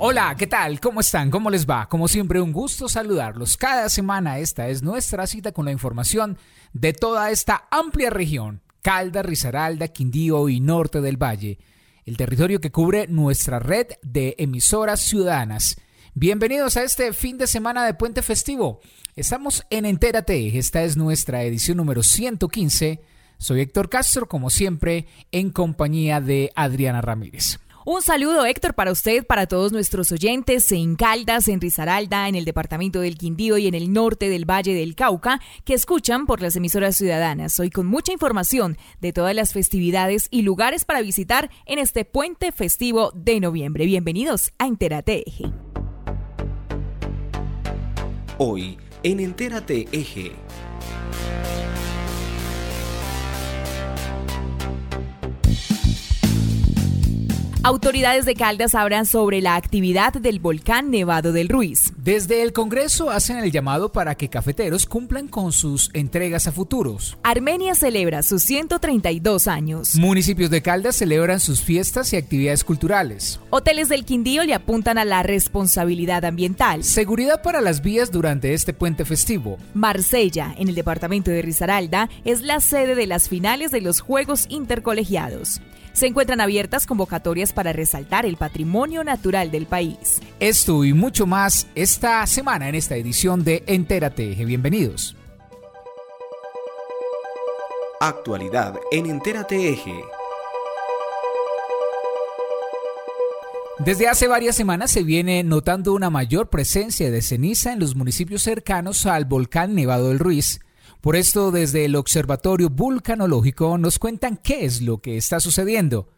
Hola, ¿qué tal? ¿Cómo están? ¿Cómo les va? Como siempre, un gusto saludarlos. Cada semana esta es nuestra cita con la información de toda esta amplia región, Calda, Risaralda, Quindío y Norte del Valle, el territorio que cubre nuestra red de emisoras ciudadanas. Bienvenidos a este fin de semana de puente festivo. Estamos en Entérate, esta es nuestra edición número 115. Soy Héctor Castro, como siempre, en compañía de Adriana Ramírez. Un saludo, Héctor, para usted, para todos nuestros oyentes en Caldas, en Risaralda, en el departamento del Quindío y en el norte del Valle del Cauca, que escuchan por las emisoras ciudadanas. Hoy con mucha información de todas las festividades y lugares para visitar en este puente festivo de noviembre. Bienvenidos a Entérate Eje. Hoy en Entérate Eje. Autoridades de Caldas hablan sobre la actividad del volcán Nevado del Ruiz. Desde el Congreso hacen el llamado para que cafeteros cumplan con sus entregas a futuros. Armenia celebra sus 132 años. Municipios de Caldas celebran sus fiestas y actividades culturales. Hoteles del Quindío le apuntan a la responsabilidad ambiental. Seguridad para las vías durante este puente festivo. Marsella, en el departamento de Risaralda, es la sede de las finales de los Juegos Intercolegiados. Se encuentran abiertas convocatorias para resaltar el patrimonio natural del país. Esto y mucho más esta semana en esta edición de Entérate. Bienvenidos. Actualidad en Entérate Eje. Desde hace varias semanas se viene notando una mayor presencia de ceniza en los municipios cercanos al volcán Nevado del Ruiz, por esto, desde el Observatorio Vulcanológico nos cuentan qué es lo que está sucediendo.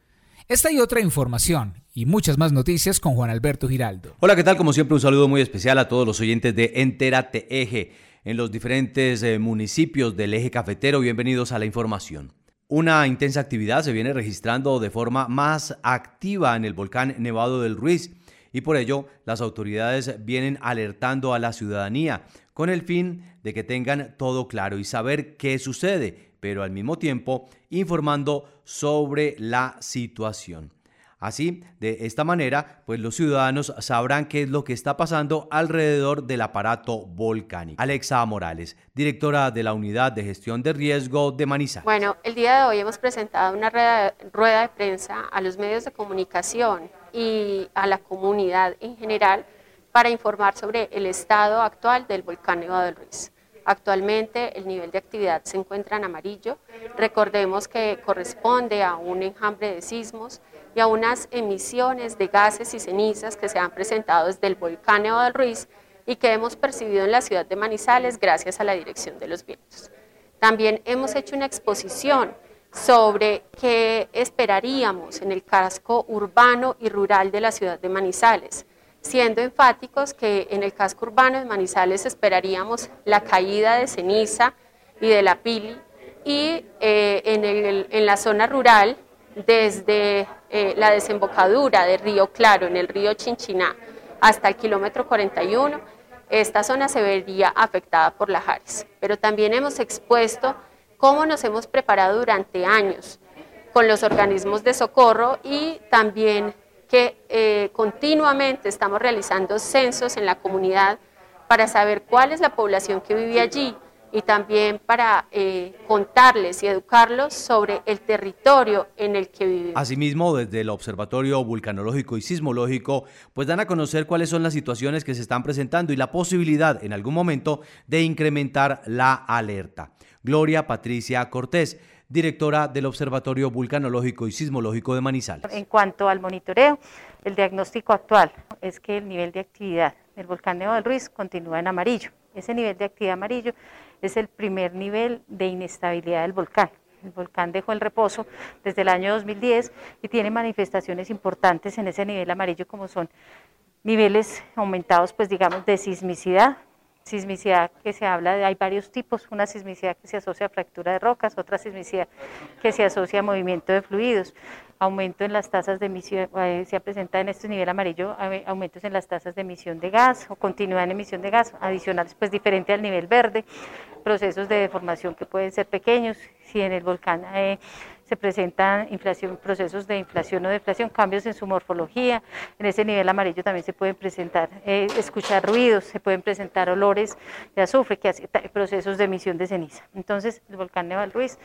Esta y otra información y muchas más noticias con Juan Alberto Giraldo. Hola, ¿qué tal? Como siempre, un saludo muy especial a todos los oyentes de Entérate Eje en los diferentes eh, municipios del eje cafetero. Bienvenidos a la información. Una intensa actividad se viene registrando de forma más activa en el volcán Nevado del Ruiz y por ello las autoridades vienen alertando a la ciudadanía con el fin de que tengan todo claro y saber qué sucede, pero al mismo tiempo informando sobre la situación. Así, de esta manera, pues los ciudadanos sabrán qué es lo que está pasando alrededor del aparato volcánico. Alexa Morales, directora de la Unidad de Gestión de Riesgo de Manizales. Bueno, el día de hoy hemos presentado una rueda de prensa a los medios de comunicación y a la comunidad en general para informar sobre el estado actual del volcán Nevado del Ruiz. Actualmente el nivel de actividad se encuentra en amarillo. Recordemos que corresponde a un enjambre de sismos y a unas emisiones de gases y cenizas que se han presentado desde el volcán Nevado del Ruiz y que hemos percibido en la ciudad de Manizales gracias a la dirección de los vientos. También hemos hecho una exposición sobre qué esperaríamos en el casco urbano y rural de la ciudad de Manizales siendo enfáticos que en el casco urbano de Manizales esperaríamos la caída de ceniza y de la pili y eh, en, la zona rural desde eh, la desembocadura de Río Claro en el río Chinchiná hasta el kilómetro 41, esta zona se vería afectada por la Jares. Pero también hemos expuesto cómo nos hemos preparado durante años con los organismos de socorro y también que eh, continuamente estamos realizando censos en la comunidad para saber cuál es la población que vive allí y también para eh, contarles y educarlos sobre el territorio en el que viven. Asimismo, desde el Observatorio Vulcanológico y Sismológico, pues dan a conocer cuáles son las situaciones que se están presentando y la posibilidad en algún momento de incrementar la alerta. Gloria Patricia Cortés directora del Observatorio Vulcanológico y Sismológico de Manizales. En cuanto al monitoreo, el diagnóstico actual es que el nivel de actividad del volcán Nevado del Ruiz continúa en amarillo. Ese nivel de actividad amarillo es el primer nivel de inestabilidad del volcán. El volcán dejó el reposo desde el año 2010 y tiene manifestaciones importantes en ese nivel amarillo como son niveles aumentados, pues digamos, de sismicidad, sismicidad que se habla de, hay varios tipos, una sismicidad que se asocia a fractura de rocas, otra sismicidad que se asocia a movimiento de fluidos, aumento en las tasas de emisión, eh, se presenta en este nivel amarillo, aumentos en las tasas de emisión de gas o continuidad en emisión de gas, adicionales pues diferente al nivel verde, procesos de deformación que pueden ser pequeños, si en el volcán eh, se presentan inflación, procesos de inflación o deflación, cambios en su morfología. En ese nivel amarillo también se pueden presentar, eh, escuchar ruidos, se pueden presentar olores de azufre, que hace, procesos de emisión de ceniza. Entonces, el volcán Neval Ruiz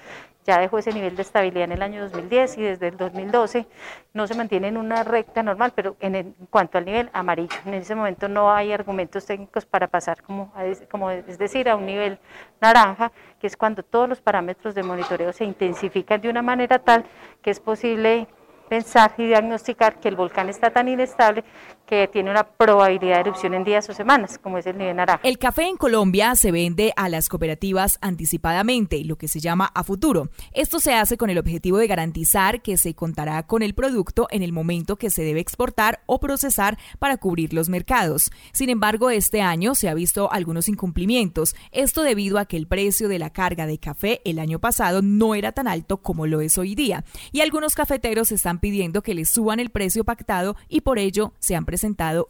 ya dejó ese nivel de estabilidad en el año 2010 y desde el 2012 no se mantiene en una recta normal, pero en, cuanto al nivel amarillo. En ese momento no hay argumentos técnicos para pasar, como, como es decir, a un nivel naranja, que es cuando todos los parámetros de monitoreo se intensifican de una manera tal que es posible pensar y diagnosticar que el volcán está tan inestable que tiene una probabilidad de erupción en días o semanas, como es el nivel naranja. El café en Colombia se vende a las cooperativas anticipadamente, lo que se llama a futuro. Esto se hace con el objetivo de garantizar que se contará con el producto en el momento que se debe exportar o procesar para cubrir los mercados. Sin embargo, este año se ha visto algunos incumplimientos, esto debido a que el precio de la carga de café el año pasado no era tan alto como lo es hoy día, y algunos cafeteros están pidiendo que les suban el precio pactado y por ello se han presentado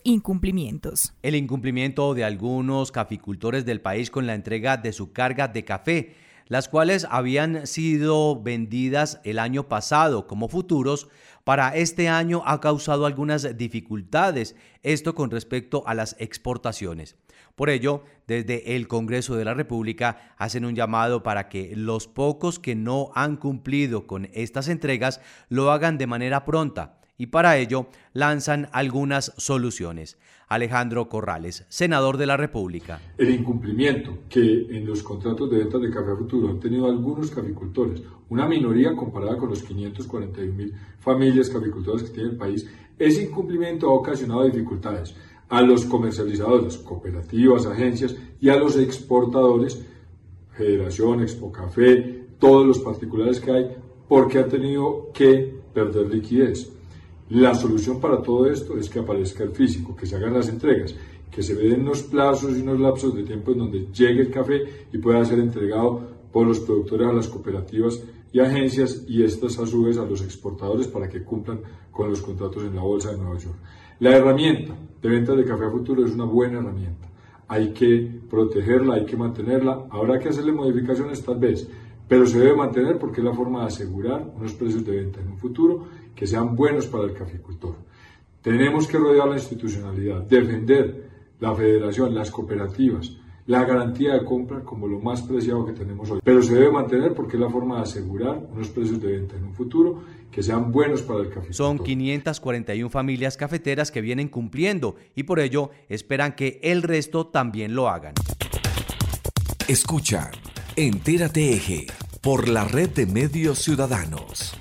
incumplimientos. El incumplimiento de algunos caficultores del país con la entrega de su carga de café, las cuales habían sido vendidas el año pasado como futuros, para este año ha causado algunas dificultades, esto con respecto a las exportaciones. Por ello, desde el Congreso de la República hacen un llamado para que los pocos que no han cumplido con estas entregas lo hagan de manera pronta y para ello lanzan algunas soluciones. Alejandro Corrales, senador de la República. El incumplimiento que en los contratos de ventas de café futuro han tenido algunos caficultores, una minoría comparada con los 541 mil familias caficultoras que tiene el país, ese incumplimiento ha ocasionado dificultades a los comercializadores, cooperativas, agencias y a los exportadores, Federación, Expo Café, todos los particulares que hay, porque han tenido que perder liquidez. La solución para todo esto es que aparezca el físico, que se hagan las entregas, que se den unos plazos y unos lapsos de tiempo en donde llegue el café y pueda ser entregado por los productores a las cooperativas y agencias y estas a su vez a los exportadores para que cumplan con los contratos en la Bolsa de Nueva York. La herramienta de venta de café a futuro es una buena herramienta. Hay que protegerla, hay que mantenerla. Habrá que hacerle modificaciones tal vez, pero se debe mantener porque es la forma de asegurar unos precios de venta en un futuro que sean buenos para el caficultor. Tenemos que rodear la institucionalidad, defender la federación, las cooperativas, la garantía de compra como lo más preciado que tenemos hoy. Pero se debe mantener porque es la forma de asegurar unos precios de venta en un futuro que sean buenos para el caficultor. Son 541 familias cafeteras que vienen cumpliendo y por ello esperan que el resto también lo hagan. Escucha Entérate Eje por la red de medios ciudadanos.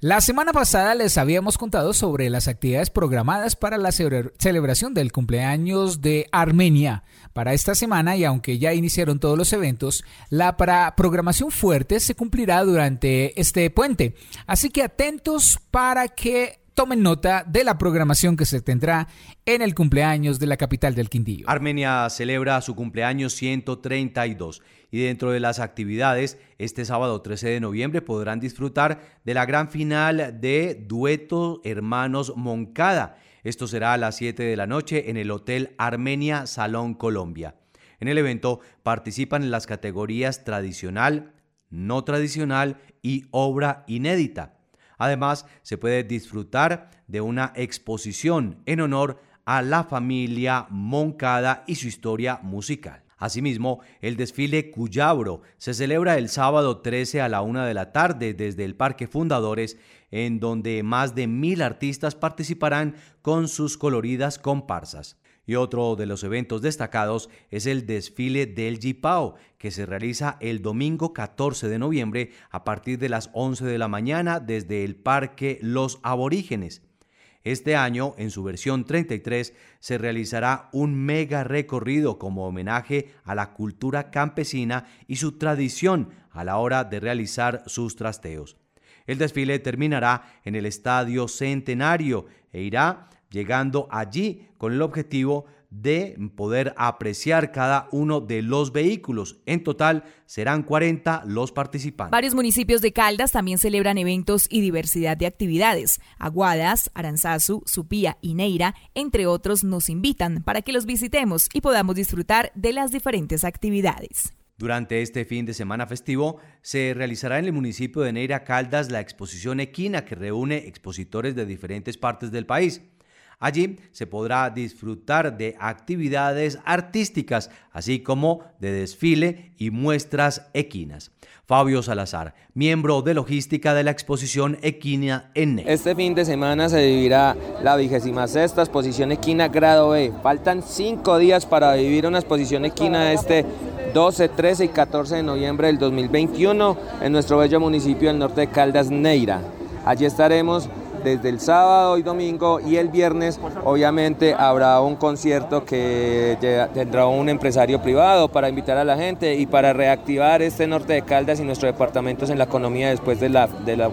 La semana pasada les habíamos contado sobre las actividades programadas para la celebración del cumpleaños de Armenia para esta semana y aunque ya iniciaron todos los eventos, la programación fuerte se cumplirá durante este puente. Así que atentos para que tomen nota de la programación que se tendrá en el cumpleaños de la capital del Quindío. Armenia celebra su cumpleaños 132 y dentro de las actividades, este sábado 13 de noviembre podrán disfrutar de la gran final de Dueto Hermanos Moncada. Esto será a las 7 de la noche en el Hotel Armenia Salón Colombia. En el evento participan en las categorías tradicional, no tradicional y obra inédita. Además, se puede disfrutar de una exposición en honor a la familia Moncada y su historia musical. Asimismo, el desfile Cuyabro se celebra el sábado 13 a la una de la tarde desde el Parque Fundadores, en donde más de mil artistas participarán con sus coloridas comparsas. Y otro de los eventos destacados es el desfile del Jipao, que se realiza el domingo 14 de noviembre a partir de las 11 de la mañana desde el Parque Los Aborígenes. Este año, en su versión 33, se realizará un mega recorrido como homenaje a la cultura campesina y su tradición a la hora de realizar sus trasteos. El desfile terminará en el Estadio Centenario e irá llegando allí con el objetivo de poder apreciar cada uno de los vehículos. En total serán 40 los participantes. Varios municipios de Caldas también celebran eventos y diversidad de actividades. Aguadas, Aranzazu, Supía y Neira, entre otros, nos invitan para que los visitemos y podamos disfrutar de las diferentes actividades. Durante este fin de semana festivo se realizará en el municipio de Neira Caldas la exposición equina que reúne expositores de diferentes partes del país. Allí se podrá disfrutar de actividades artísticas, así como de desfile y muestras equinas. Fabio Salazar, miembro de logística de la exposición Equina en Este fin de semana se vivirá la vigésima sexta exposición Equina Grado B. Faltan cinco días para vivir una exposición Equina este 12, 13 y 14 de noviembre del 2021 en nuestro bello municipio del norte de Caldas, Neira. Allí estaremos desde el sábado y domingo y el viernes obviamente habrá un concierto que tendrá un empresario privado para invitar a la gente y para reactivar este norte de Caldas y nuestros departamentos en la economía después de la, de la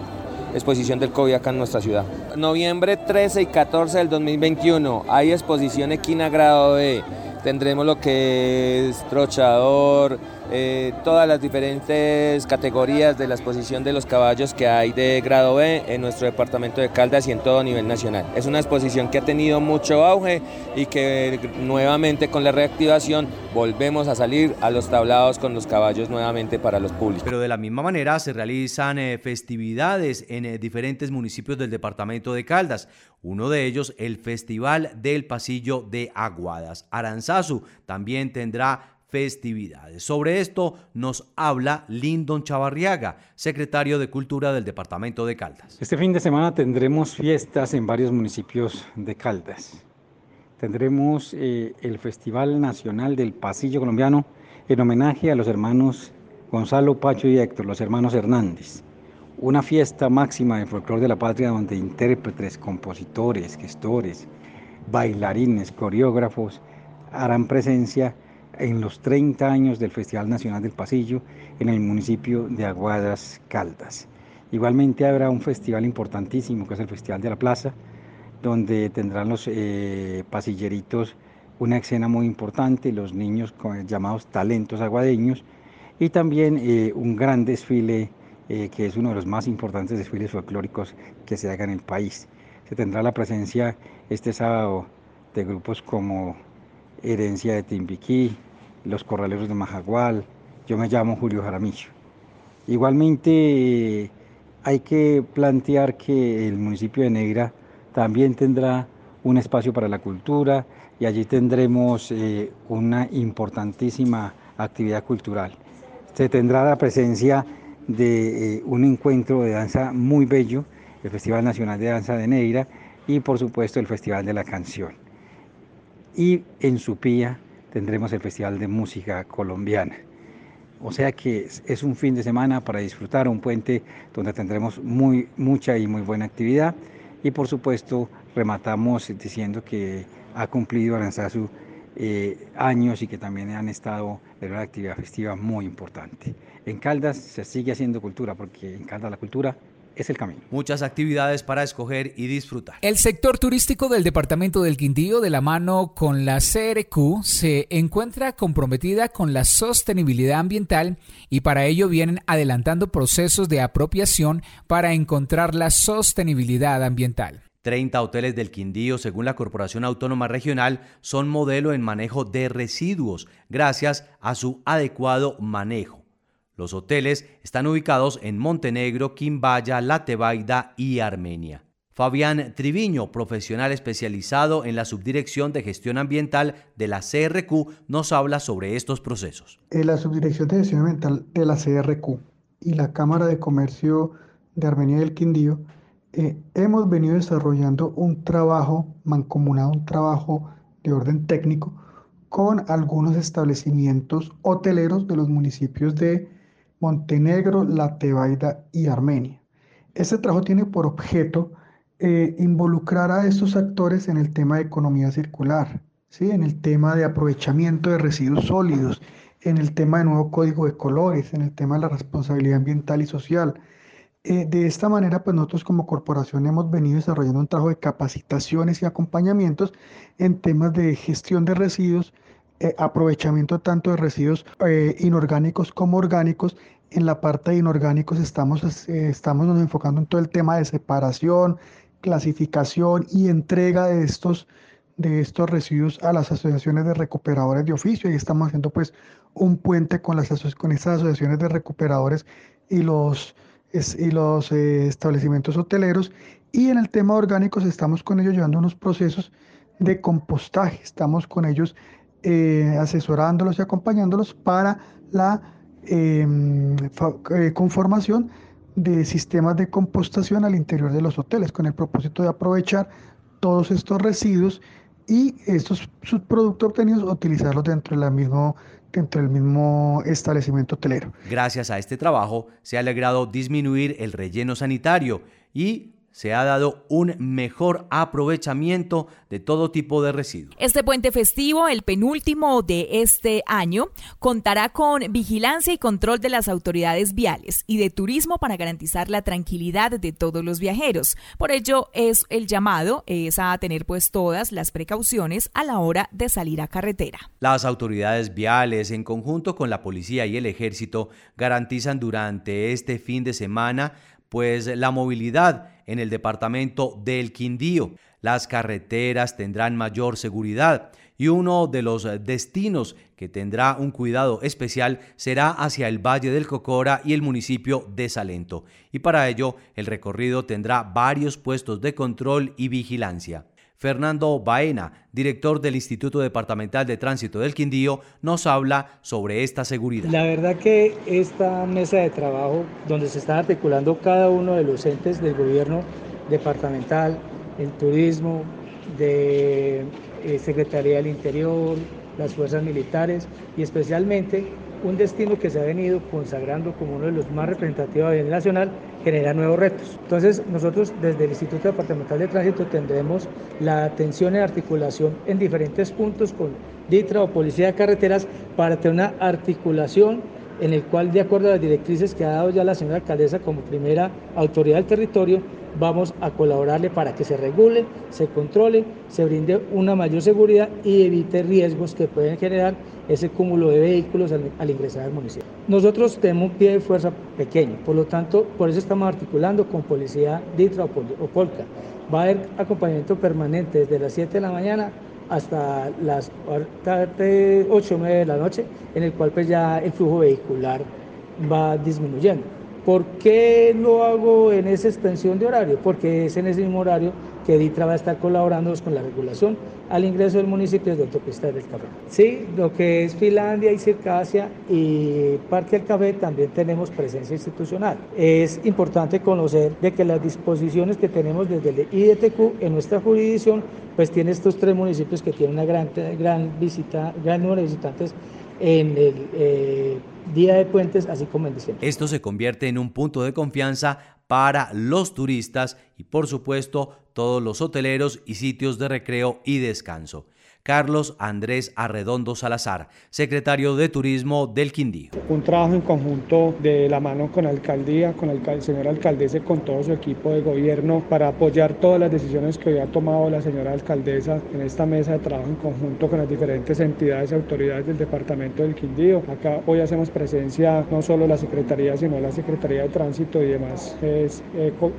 exposición del COVID acá en nuestra ciudad. Noviembre 13 y 14 del 2021 hay exposición Equina Grado B tendremos lo que es trochador, eh, todas las diferentes categorías de la exposición de los caballos que hay de grado B en nuestro departamento de Caldas y en todo nivel nacional. Es una exposición que ha tenido mucho auge y que nuevamente con la reactivación volvemos a salir a los tablados con los caballos nuevamente para los públicos. Pero de la misma manera se realizan eh, festividades en eh, diferentes municipios del departamento de Caldas. Uno de ellos, el Festival del Pasillo de Aguadas. Aranzazu también tendrá festividades. Sobre esto nos habla Lindon Chavarriaga, secretario de Cultura del Departamento de Caldas. Este fin de semana tendremos fiestas en varios municipios de Caldas. Tendremos eh, el Festival Nacional del Pasillo Colombiano en homenaje a los hermanos Gonzalo, Pacho y Héctor, los hermanos Hernández. Una fiesta máxima de folclore de la patria donde intérpretes, compositores, gestores, bailarines, coreógrafos harán presencia en los 30 años del Festival Nacional del Pasillo en el municipio de Aguadas Caldas. Igualmente habrá un festival importantísimo que es el Festival de la Plaza, donde tendrán los eh, pasilleritos una escena muy importante, los niños llamados talentos aguadeños, y también eh, un gran desfile eh, que es uno de los más importantes desfiles folclóricos que se haga en el país. Se tendrá la presencia este sábado de grupos como Herencia de Timbiquí, los corraleros de Majagual, yo me llamo Julio Jaramillo. Igualmente hay que plantear que el municipio de Negra también tendrá un espacio para la cultura y allí tendremos eh, una importantísima actividad cultural. Se tendrá la presencia de eh, un encuentro de danza muy bello, el Festival Nacional de Danza de Negra y por supuesto el Festival de la Canción. Y en Supía tendremos el Festival de Música Colombiana. O sea que es un fin de semana para disfrutar, un puente donde tendremos muy, mucha y muy buena actividad. Y por supuesto, rematamos diciendo que ha cumplido Aranzazu eh, años y que también han estado en una actividad festiva muy importante. En Caldas se sigue haciendo cultura, porque en Caldas la cultura es el camino. Muchas actividades para escoger y disfrutar. El sector turístico del departamento del Quindío, de la mano con la CRQ, se encuentra comprometida con la sostenibilidad ambiental y para ello vienen adelantando procesos de apropiación para encontrar la sostenibilidad ambiental. 30 hoteles del Quindío, según la Corporación Autónoma Regional, son modelo en manejo de residuos gracias a su adecuado manejo. Los hoteles están ubicados en Montenegro, Quimbaya, Latebaida y Armenia. Fabián Triviño, profesional especializado en la Subdirección de Gestión Ambiental de la CRQ, nos habla sobre estos procesos. En la Subdirección de Gestión Ambiental de la CRQ y la Cámara de Comercio de Armenia y el Quindío eh, hemos venido desarrollando un trabajo mancomunado, un trabajo de orden técnico con algunos establecimientos hoteleros de los municipios de Montenegro, La Tebaida y Armenia. Este trabajo tiene por objeto eh, involucrar a estos actores en el tema de economía circular, ¿sí? en el tema de aprovechamiento de residuos sólidos, en el tema de nuevo código de colores, en el tema de la responsabilidad ambiental y social. Eh, de esta manera, pues nosotros como corporación hemos venido desarrollando un trabajo de capacitaciones y acompañamientos en temas de gestión de residuos, eh, aprovechamiento tanto de residuos eh, inorgánicos como orgánicos. En la parte de inorgánicos estamos, estamos nos enfocando en todo el tema de separación, clasificación y entrega de estos, de estos residuos a las asociaciones de recuperadores de oficio y estamos haciendo pues un puente con, las, con estas asociaciones de recuperadores y los y los eh, establecimientos hoteleros. Y en el tema orgánicos estamos con ellos llevando unos procesos de compostaje, estamos con ellos eh, asesorándolos y acompañándolos para la em, eh, conformación de sistemas de compostación al interior de los hoteles, con el propósito de aprovechar todos estos residuos y estos subproductos obtenidos utilizarlos dentro de la misma dentro del mismo establecimiento hotelero. Gracias a este trabajo se ha logrado disminuir el relleno sanitario y se ha dado un mejor aprovechamiento de todo tipo de residuos. Este puente festivo, el penúltimo de este año, contará con vigilancia y control de las autoridades viales y de turismo para garantizar la tranquilidad de todos los viajeros. Por ello, es el llamado es a tener pues todas las precauciones a la hora de salir a carretera. Las autoridades viales, en conjunto con la policía y el ejército, garantizan durante este fin de semana pues la movilidad en el departamento del Quindío. Las carreteras tendrán mayor seguridad y uno de los destinos que tendrá un cuidado especial será hacia el Valle del Cocora y el municipio de Salento. Y para ello el recorrido tendrá varios puestos de control y vigilancia. Fernando Baena, director del Instituto Departamental de Tránsito del Quindío, nos habla sobre esta seguridad. La verdad que esta mesa de trabajo, donde se están articulando cada uno de los entes del gobierno departamental, el turismo, de eh, Secretaría del Interior, las fuerzas militares y especialmente un destino que se ha venido consagrando como uno de los más representativos a nivel nacional, genera nuevos retos. Entonces, nosotros desde el Instituto Departamental de Tránsito tendremos la atención y articulación en diferentes puntos con DITRA o Policía de Carreteras para tener una articulación en el cual, de acuerdo a las directrices que ha dado ya la señora alcaldesa como primera autoridad del territorio, vamos a colaborarle para que se regule, se controle, se brinde una mayor seguridad y evite riesgos que pueden generar ese cúmulo de vehículos al, ingresar al municipio. Nosotros tenemos un pie de fuerza pequeño, por lo tanto, por eso estamos articulando con policía DITRA o, Polca. Va a haber acompañamiento permanente desde las 7 de la mañana hasta las 8 o 9 de la noche, en el cual pues ya el flujo vehicular va disminuyendo. ¿Por qué lo hago en esa extensión de horario? Porque es en ese mismo horario que DITRA va a estar colaborando con la regulación al ingreso del municipio de Autopista del Café. Sí, lo que es Finlandia y Circasia y Parque del Café también tenemos presencia institucional. Es importante conocer de que las disposiciones que tenemos desde el IDTQ en nuestra jurisdicción, pues tiene estos tres municipios que tienen una gran, gran visita, gran número de visitantes en el eh, Día de Puentes, así como en diciembre. Esto se convierte en un punto de confianza para los turistas y por supuesto todos los hoteleros y sitios de recreo y descanso. Carlos Andrés Arredondo Salazar, secretario de Turismo del Quindío. Un trabajo en conjunto de la mano con la alcaldía, con el señor alcaldesa, con todo su equipo de gobierno para apoyar todas las decisiones que hoy ha tomado la señora alcaldesa en esta mesa de trabajo en conjunto con las diferentes entidades y autoridades del departamento del Quindío. Acá hoy hacemos presencia no solo la Secretaría, sino la Secretaría de Tránsito y demás eh,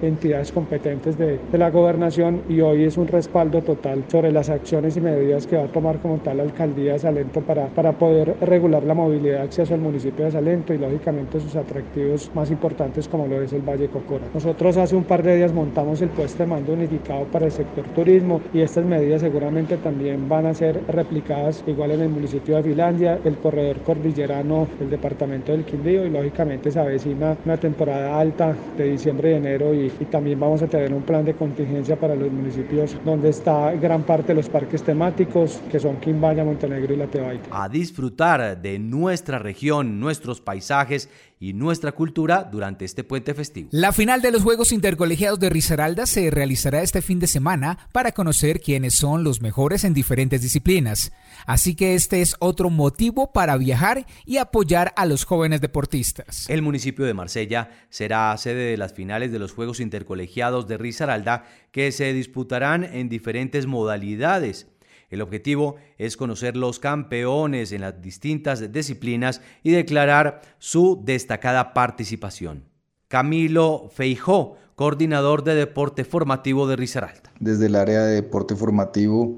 entidades competentes de, de la gobernación y hoy es un respaldo total sobre las acciones y medidas que va a tomar como tal la alcaldía de Salento para, para poder regular la movilidad de acceso al municipio de Salento y lógicamente sus atractivos más importantes como lo es el Valle Cocora. Nosotros hace un par de días montamos el puesto de mando unificado para el sector turismo y estas medidas seguramente también van a ser replicadas igual en el municipio de Finlandia, el corredor cordillerano del departamento del Quindío y lógicamente se avecina una temporada alta de diciembre y enero y también vamos a tener un plan de contingencia para los municipios donde está gran parte de los parques temáticos que son Quimbaya, Montenegro y La Tebaida. A disfrutar de nuestra región, nuestros paisajes y nuestra cultura durante este puente festivo. La final de los Juegos Intercolegiados de Risaralda se realizará este fin de semana para conocer quiénes son los mejores en diferentes disciplinas. Así que este es otro motivo para viajar y apoyar a los jóvenes deportistas. El municipio de Marsella será sede de las finales de los Juegos Intercolegiados de Risaralda que se disputarán en diferentes modalidades. El objetivo es conocer los campeones en las distintas disciplinas y declarar su destacada participación. Camilo Feijó, coordinador de deporte formativo de Risaralda. Desde el área de deporte formativo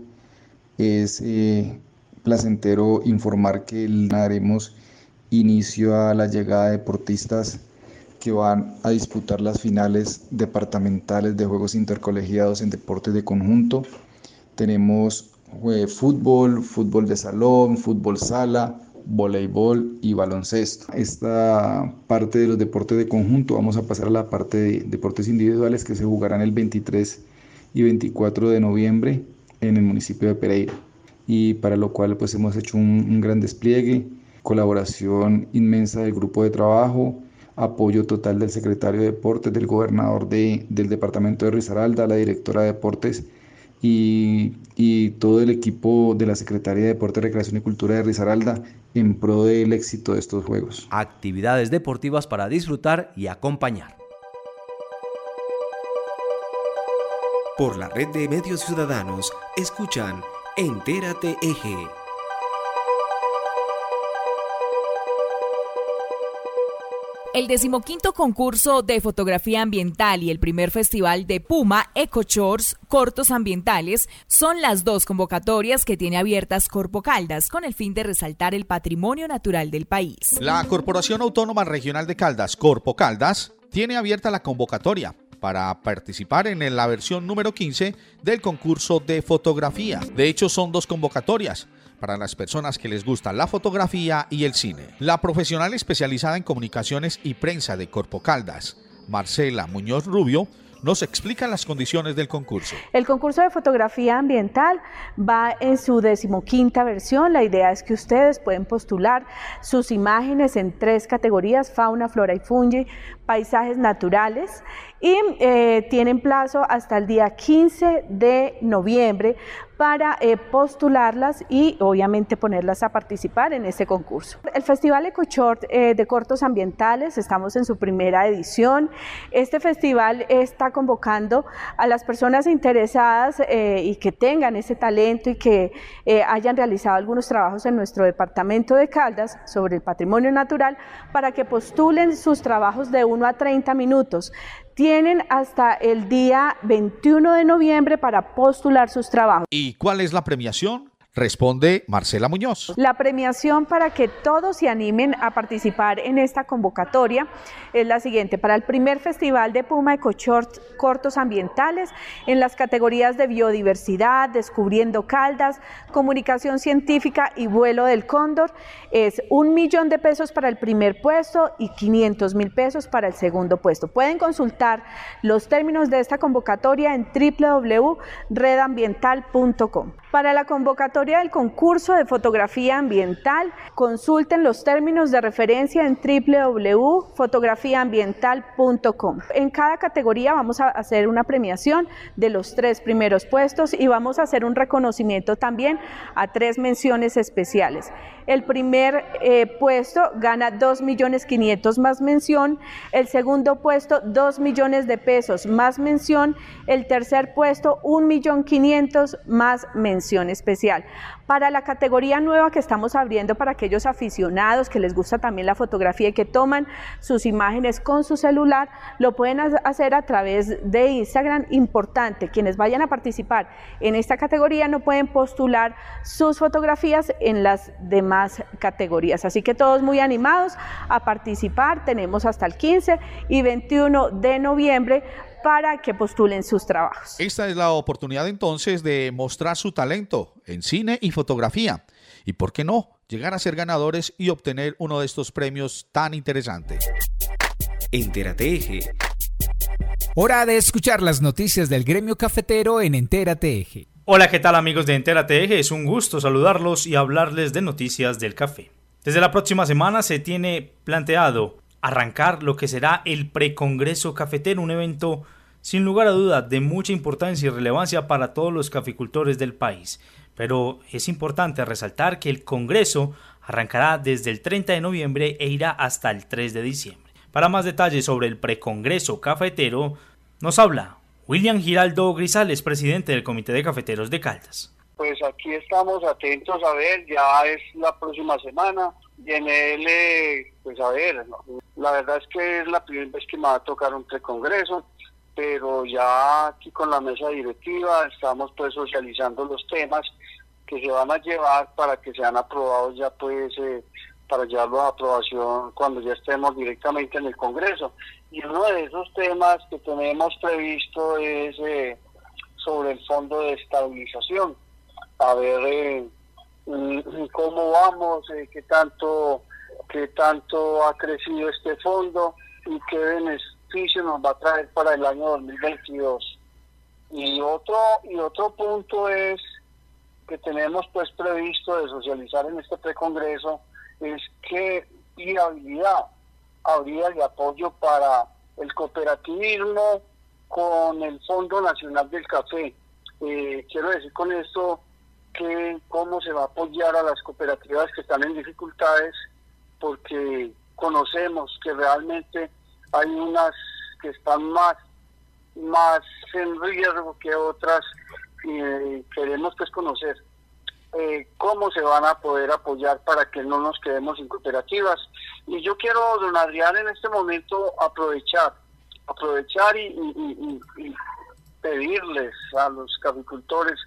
es eh, placentero informar que daremos inicio a la llegada de deportistas que van a disputar las finales departamentales de Juegos Intercolegiados en deportes de conjunto. Tenemos fútbol, fútbol de salón, fútbol sala, voleibol y baloncesto. Esta parte de los deportes de conjunto vamos a pasar a la parte de deportes individuales que se jugarán el 23 y 24 de noviembre en el municipio de Pereira y para lo cual pues hemos hecho un, gran despliegue, colaboración inmensa del grupo de trabajo, apoyo total del secretario de Deportes, del gobernador de, del departamento de Risaralda, la directora de Deportes y, y, todo el equipo de la Secretaría de Deporte, Recreación y Cultura de Risaralda en pro del éxito de estos Juegos. Actividades deportivas para disfrutar y acompañar. Por la red de medios ciudadanos, escuchan Entérate Eje. El decimoquinto concurso de fotografía ambiental y el primer festival de Puma Eco Chores Cortos Ambientales son las dos convocatorias que tiene abiertas Corpo Caldas con el fin de resaltar el patrimonio natural del país. La Corporación Autónoma Regional de Caldas, Corpo Caldas, tiene abierta la convocatoria para participar en la versión número 15 del concurso de fotografía. De hecho, son dos convocatorias para las personas que les gusta la fotografía y el cine. La profesional especializada en comunicaciones y prensa de Corpo Caldas, Marcela Muñoz Rubio, nos explica las condiciones del concurso. El concurso de fotografía ambiental va en su decimoquinta versión. La idea es que ustedes pueden postular sus imágenes en tres categorías, fauna, flora y fungi, paisajes naturales y eh, tienen plazo hasta el día 15 de noviembre para eh, postularlas y obviamente ponerlas a participar en este concurso. El Festival EcoShort eh, de Cortos Ambientales, estamos en su primera edición. Este festival está convocando a las personas interesadas y que tengan ese talento y que hayan realizado algunos trabajos en nuestro departamento de Caldas sobre el patrimonio natural para que postulen sus trabajos de 1 a 30 minutos tienen hasta el día 21 de noviembre para postular sus trabajos. ¿Y cuál es la premiación? Responde Marcela Muñoz. La premiación para que todos se animen a participar en esta convocatoria es la siguiente. Para el primer festival de Puma Ecochort Cortos Ambientales, en las categorías de biodiversidad, descubriendo caldas, comunicación científica y vuelo del cóndor, es un millón de pesos para el primer puesto y 500 mil pesos para el segundo puesto. Pueden consultar los términos de esta convocatoria en www.redambiental.com. Para la convocatoria del concurso de fotografía ambiental, consulten los términos de referencia en www.fotografiaambiental.com. En cada categoría vamos a hacer una premiación de los tres primeros puestos y vamos a hacer un reconocimiento también a tres menciones especiales. El primer eh, puesto gana 2 millones 500 más mención, el segundo puesto 2 millones de pesos más mención, el tercer puesto 1 millón 500 más mención especial. Para la categoría nueva que estamos abriendo para aquellos aficionados que les gusta también la fotografía y que toman sus imágenes con su celular, lo pueden hacer a través de Instagram. Importante, quienes vayan a participar en esta categoría no pueden postular sus fotografías en las demás categorías. Así que todos muy animados a participar. Tenemos hasta el 15 y 21 de noviembre para que postulen sus trabajos. Esta es la oportunidad entonces de mostrar su talento en cine y fotografía. Y por qué no, llegar a ser ganadores y obtener uno de estos premios tan interesantes. Entérate Eje. Hora de escuchar las noticias del gremio cafetero en Entérate Eje. Hola, ¿qué tal amigos de Entera TG? Es un gusto saludarlos y hablarles de noticias del café. Desde la próxima semana se tiene planteado arrancar lo que será el Precongreso Cafetero, un evento sin lugar a dudas de mucha importancia y relevancia para todos los caficultores del país. Pero es importante resaltar que el Congreso arrancará desde el 30 de noviembre e irá hasta el 3 de diciembre. Para más detalles sobre el Precongreso Cafetero, nos habla William Giraldo Grisales, presidente del Comité de Cafeteros de Caldas. Pues aquí estamos atentos a ver, ya es la próxima semana y en él, eh, pues a ver, la verdad es que es la primera vez que me va a tocar un precongreso, pero ya aquí con la mesa directiva estamos pues socializando los temas que se van a llevar para que sean aprobados ya pues eh, para llevarlo a aprobación cuando ya estemos directamente en el Congreso. Y uno de esos temas que tenemos previsto es eh, sobre el Fondo de Estabilización. A ver eh, mm, cómo vamos, eh, qué tanto qué tanto ha crecido este fondo y qué beneficio nos va a traer para el año 2022. Y otro y otro punto es que tenemos pues previsto de socializar en este precongreso es que viabilidad habría de apoyo para el cooperativismo con el Fondo Nacional del Café. Eh, quiero decir con esto que cómo se va a apoyar a las cooperativas que están en dificultades, porque conocemos que realmente hay unas que están más, más en riesgo que otras y eh, queremos pues conocer eh, cómo se van a poder apoyar para que no nos quedemos sin cooperativas. Y yo quiero, don Adrián, en este momento aprovechar, aprovechar y, pedirles a los caficultores,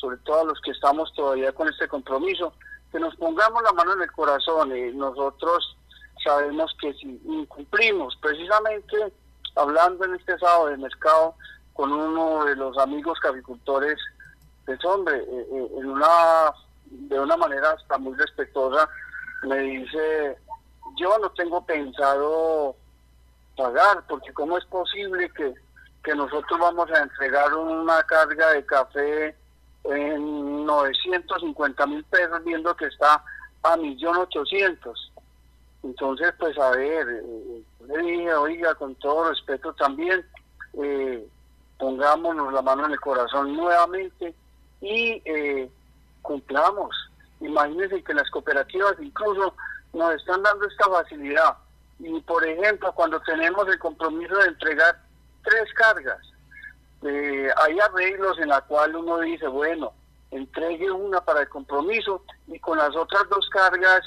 sobre todo a los que estamos todavía con este compromiso, que nos pongamos la mano en el corazón. y nosotros sabemos que si incumplimos, precisamente hablando en este sábado de mercado con uno de los amigos caficultores, pues hombre, eh, eh, en una, de una manera hasta muy respetuosa, me dice, yo no tengo pensado pagar, porque cómo es posible que, que nosotros vamos a entregar una carga de café en 950 mil pesos, viendo que está a millón ochocientos. Entonces, pues a ver, eh, oiga, con todo respeto también, pongámonos la mano en el corazón nuevamente y eh, cumplamos. Imagínense que las cooperativas incluso nos están dando esta facilidad. Y por ejemplo, cuando tenemos el compromiso de entregar tres cargas, eh, hay arreglos en la cual uno dice, bueno, entregue una para el compromiso y con las otras dos cargas,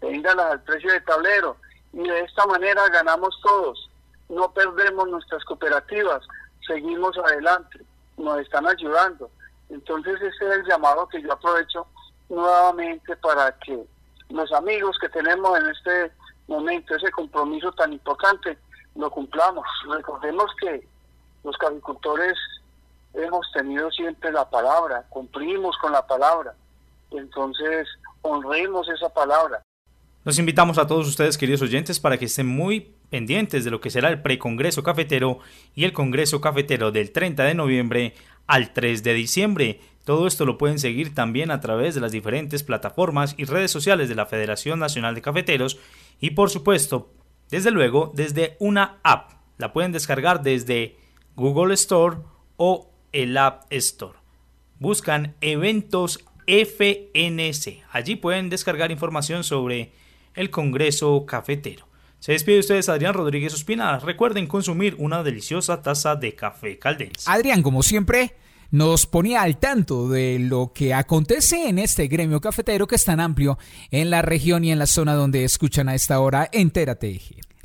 véngalas al precio de tablero. Y de esta manera ganamos todos. No perdemos nuestras cooperativas, seguimos adelante, nos están ayudando. Entonces ese es el llamado que yo aprovecho nuevamente para que los amigos que tenemos en este momento, ese compromiso tan importante, lo cumplamos. Recordemos que los agricultores hemos tenido siempre la palabra, cumplimos con la palabra. Entonces, honremos esa palabra. Los invitamos a todos ustedes, queridos oyentes, para que estén muy pendientes de lo que será el precongreso cafetero y el congreso cafetero del 30 de noviembre al 3 de diciembre. Todo esto lo pueden seguir también a través de las diferentes plataformas y redes sociales de la Federación Nacional de Cafeteros y por supuesto, desde luego, desde una app. La pueden descargar desde Google Store o el App Store. Buscan eventos FNC. Allí pueden descargar información sobre el Congreso Cafetero. Se despide de ustedes Adrián Rodríguez Ospina. Recuerden consumir una deliciosa taza de café Caldense. Adrián, como siempre, nos ponía al tanto de lo que acontece en este gremio cafetero que es tan amplio en la región y en la zona donde escuchan a esta hora Entérate.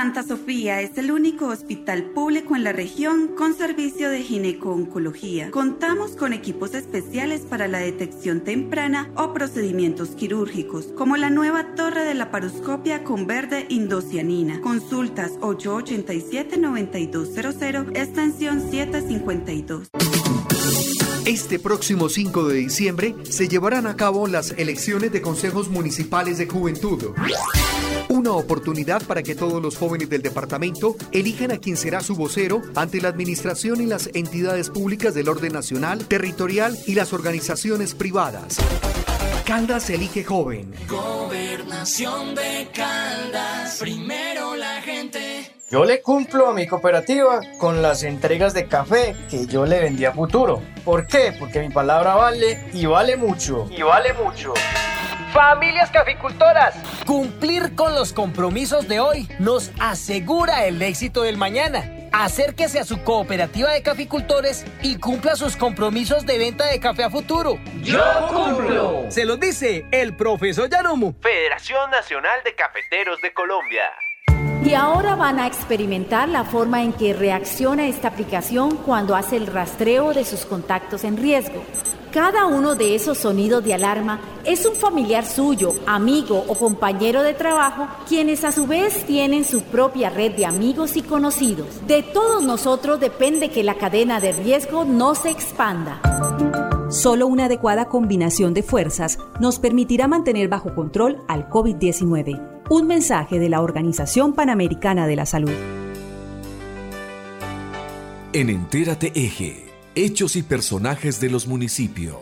Santa Sofía es el único hospital público en la región con servicio de gineco-oncología. Contamos con equipos especiales para la detección temprana o procedimientos quirúrgicos, como la nueva torre de la paroscopia con verde indocianina. Consultas 887-9200, extensión 752. Este próximo 5 de diciembre se llevarán a cabo las elecciones de consejos municipales de juventud. Una oportunidad para que todos los jóvenes del departamento elijan a quien será su vocero ante la administración y las entidades públicas del orden nacional, territorial y las organizaciones privadas. Caldas elige joven. Gobernación de Caldas. Primero la gente. Yo le cumplo a mi cooperativa con las entregas de café que yo le vendí a futuro. ¿Por qué? Porque mi palabra vale y vale mucho. Y vale mucho. Familias caficultoras, cumplir con los compromisos de hoy nos asegura el éxito del mañana. Acérquese a su cooperativa de caficultores y cumpla sus compromisos de venta de café a futuro. ¡Yo cumplo! Se los dice el profesor Yanumu. Federación Nacional de Cafeteros de Colombia. Y ahora van a experimentar la forma en que reacciona esta aplicación cuando hace el rastreo de sus contactos en riesgo. Cada uno de esos sonidos de alarma es un familiar suyo, amigo o compañero de trabajo, quienes a su vez tienen su propia red de amigos y conocidos. De todos nosotros depende que la cadena de riesgo no se expanda. Solo una adecuada combinación de fuerzas nos permitirá mantener bajo control al COVID-19. Un mensaje de la Organización Panamericana de la Salud. En Entérate Eje Hechos y personajes de los municipios.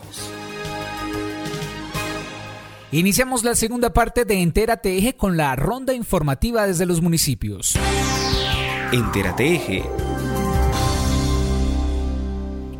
Iniciamos la segunda parte de Entérate Eje con la ronda informativa desde los municipios. Entérate Eje.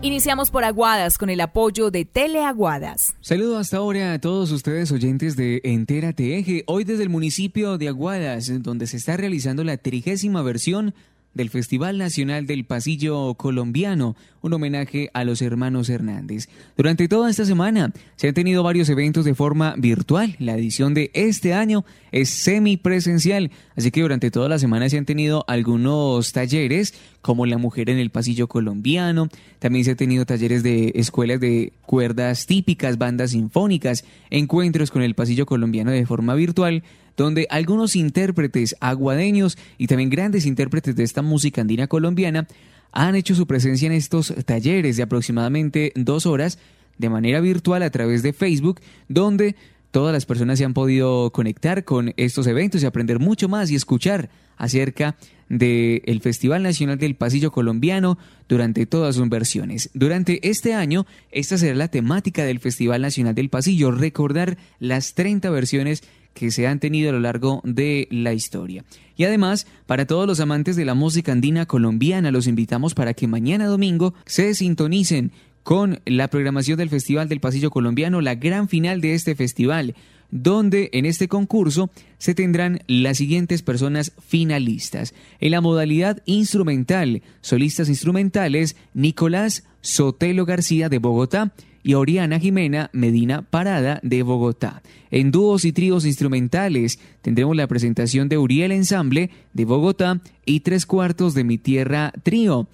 Iniciamos por Aguadas con el apoyo de Teleaguadas. Saludo hasta ahora a todos ustedes oyentes de Entérate Eje, hoy desde el municipio de Aguadas, donde se está realizando la trigésima versión del Festival Nacional del Pasillo Colombiano, un homenaje a los hermanos Hernández. Durante toda esta semana se han tenido varios eventos de forma virtual. La edición de este año es semipresencial, así que durante toda la semana se han tenido algunos talleres como La Mujer en el Pasillo Colombiano, también se han tenido talleres de escuelas de cuerdas típicas, bandas sinfónicas, encuentros con el Pasillo Colombiano de forma virtual, donde algunos intérpretes aguadeños y también grandes intérpretes de esta música andina colombiana han hecho su presencia en estos talleres de aproximadamente dos horas de manera virtual a través de Facebook, donde todas las personas se han podido conectar con estos eventos y aprender mucho más y escuchar acerca del Festival Nacional del Pasillo Colombiano durante todas sus versiones. Durante este año, esta será la temática del Festival Nacional del Pasillo, recordar las 30 versiones que se han tenido a lo largo de la historia. Y además, para todos los amantes de la música andina colombiana, los invitamos para que mañana domingo se sintonicen con la programación del Festival del Pasillo Colombiano, la gran final de este festival, donde en este concurso se tendrán las siguientes personas finalistas. En la modalidad instrumental, solistas instrumentales, Nicolás Sotelo García de Bogotá, y Oriana Jimena Medina Parada de Bogotá. En dúos y tríos instrumentales tendremos la presentación de Uriel Ensamble de Bogotá y Tres Cuartos de Mi Tierra Trío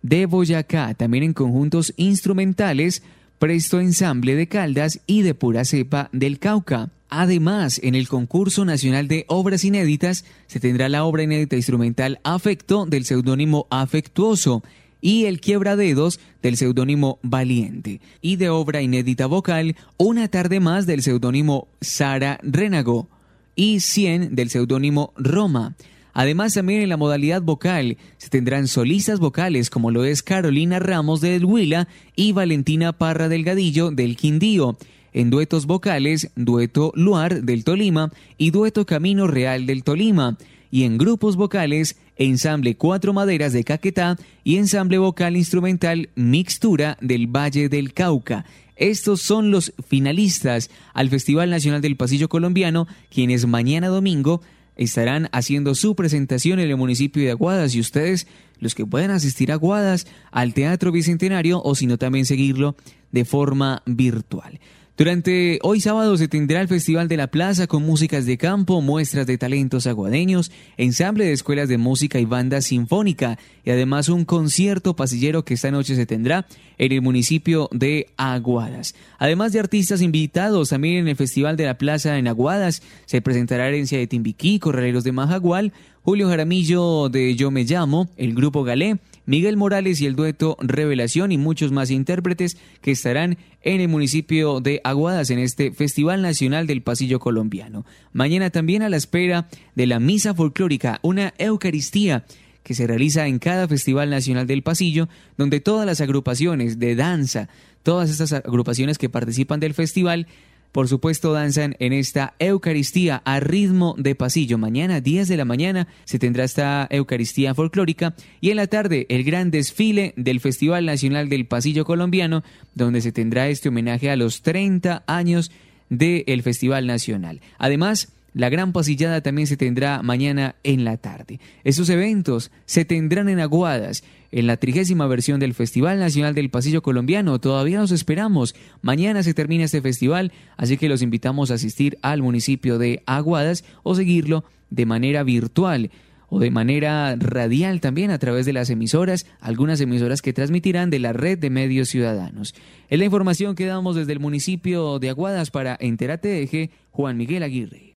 de Boyacá. También en conjuntos instrumentales Presto Ensamble de Caldas y de Pura Cepa del Cauca. Además, en el concurso nacional de obras inéditas se tendrá la obra inédita instrumental Afecto del seudónimo Afectuoso y El Quiebra-Dedos del seudónimo Valiente, y de obra inédita vocal Una tarde más del seudónimo Sara Renago y 100 del seudónimo Roma. Además, también en la modalidad vocal se tendrán solistas vocales como lo es Carolina Ramos del Huila y Valentina Parra Delgadillo del Quindío. En duetos vocales, dueto Luar del Tolima y dueto Camino Real del Tolima y en grupos vocales ensamble Cuatro Maderas de Caquetá y ensamble vocal instrumental Mixtura del Valle del Cauca. Estos son los finalistas al Festival Nacional del Pasillo Colombiano, quienes mañana domingo estarán haciendo su presentación en el municipio de Aguadas y ustedes, los que puedan asistir a Aguadas, al Teatro Bicentenario o si no también seguirlo de forma virtual. Durante hoy sábado se tendrá el Festival de la Plaza con músicas de campo, muestras de talentos aguadeños, ensamble de escuelas de música y banda sinfónica y además un concierto pasillero que esta noche se tendrá en el municipio de Aguadas. Además de artistas invitados, también en el Festival de la Plaza en Aguadas se presentará Herencia de Timbiquí, Corraleros de Majagual, Julio Jaramillo de Yo Me Llamo, el Grupo Galé, Miguel Morales y el dueto Revelación y muchos más intérpretes que estarán en el municipio de Aguadas en este Festival Nacional del Pasillo Colombiano. Mañana también a la espera de la Misa Folclórica, una Eucaristía que se realiza en cada Festival Nacional del Pasillo, donde todas las agrupaciones de danza, todas estas agrupaciones que participan del festival, por supuesto, danzan en esta Eucaristía a ritmo de pasillo. Mañana, 10 de la mañana, se tendrá esta Eucaristía folclórica y en la tarde el gran desfile del Festival Nacional del Pasillo Colombiano, donde se tendrá este homenaje a los 30 años del Festival Nacional. Además, la gran pasillada también se tendrá mañana en la tarde. Estos eventos se tendrán en Aguadas, en la trigésima versión del Festival Nacional del Pasillo Colombiano. Todavía nos esperamos. Mañana se termina este festival, así que los invitamos a asistir al municipio de Aguadas o seguirlo de manera virtual o de manera radial también a través de las emisoras, algunas emisoras que transmitirán de la red de medios ciudadanos. Es la información que damos desde el municipio de Aguadas para Entérate Eje, Juan Miguel Aguirre.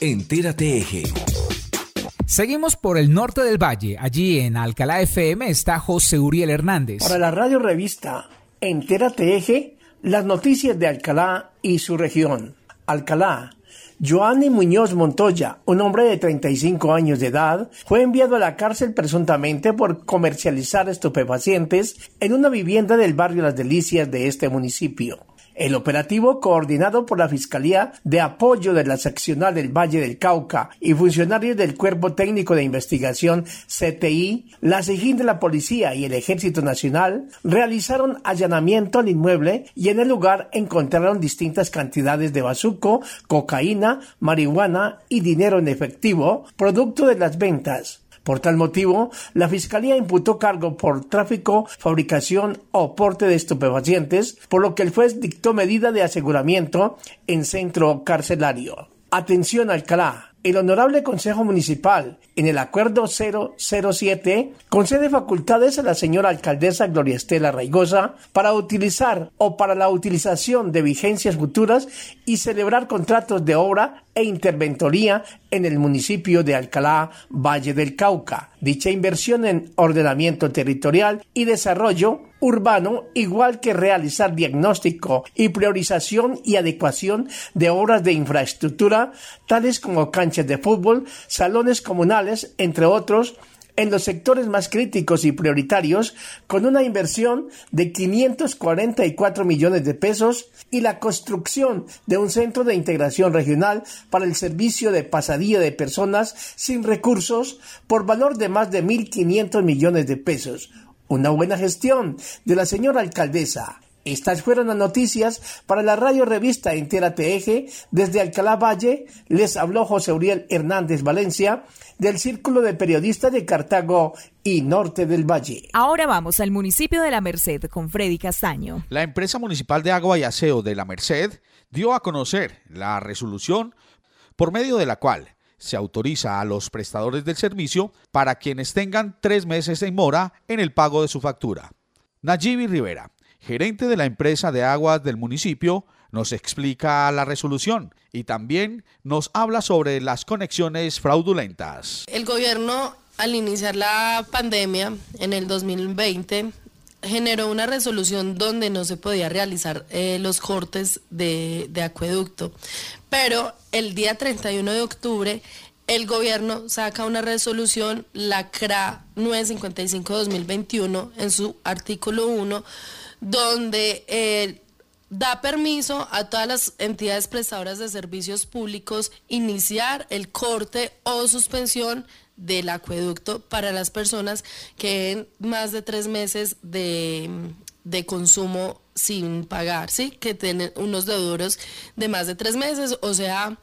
Entérate Eje. Seguimos por el norte del valle. Allí en Alcalá FM está José Uriel Hernández. Para la radio revista Entérate Eje, las noticias de Alcalá y su región. Alcalá. Joanny Muñoz Montoya, un hombre de 35 años de edad, fue enviado a la cárcel presuntamente por comercializar estupefacientes en una vivienda del barrio Las Delicias de este municipio. El operativo, coordinado por la Fiscalía de Apoyo de la Seccional del Valle del Cauca y funcionarios del Cuerpo Técnico de Investigación CTI, la SIGIN de la Policía y el Ejército Nacional realizaron allanamiento al inmueble y en el lugar encontraron distintas cantidades de bazuco, cocaína, marihuana y dinero en efectivo, producto de las ventas. Por tal motivo, la Fiscalía imputó cargo por tráfico, fabricación o porte de estupefacientes, por lo que el juez dictó medida de aseguramiento en centro carcelario. Atención Alcalá. El Honorable Consejo Municipal, en el Acuerdo 007, concede facultades a la señora alcaldesa Gloria Estela Raigosa para utilizar o para la utilización de vigencias futuras y celebrar contratos de obra e interventoría en el municipio de Alcalá, Valle del Cauca. Dicha inversión en ordenamiento territorial y desarrollo urbano, igual que realizar diagnóstico y priorización y adecuación de obras de infraestructura, tales como canchas de fútbol, salones comunales, entre otros, en los sectores más críticos y prioritarios con una inversión de 544 millones de pesos y la construcción de un centro de integración regional para el servicio de pasadilla de personas sin recursos por valor de más de 1.500 millones de pesos. Una buena gestión de la señora alcaldesa. Estas fueron las noticias para la radio revista Entera Eje. Desde Alcalá Valle les habló José Uriel Hernández Valencia del Círculo de Periodistas de Cartago y Norte del Valle. Ahora vamos al municipio de La Merced con Freddy Castaño. La empresa municipal de agua y aseo de La Merced dio a conocer la resolución por medio de la cual se autoriza a los prestadores del servicio para quienes tengan tres meses de mora en el pago de su factura. Nayibi Rivera, gerente de la empresa de aguas del municipio, nos explica la resolución y también nos habla sobre las conexiones fraudulentas. El gobierno, al iniciar la pandemia en el 2020, generó una resolución donde no se podía realizar eh, los cortes de, de acueducto. Pero el día 31 de octubre el gobierno saca una resolución, la CRA 955-2021, en su artículo 1, donde eh, da permiso a todas las entidades prestadoras de servicios públicos iniciar el corte o suspensión del acueducto para las personas que en más de tres meses de, de consumo sin pagar, ¿sí? Que tienen unos deudores de más de tres meses, o sea,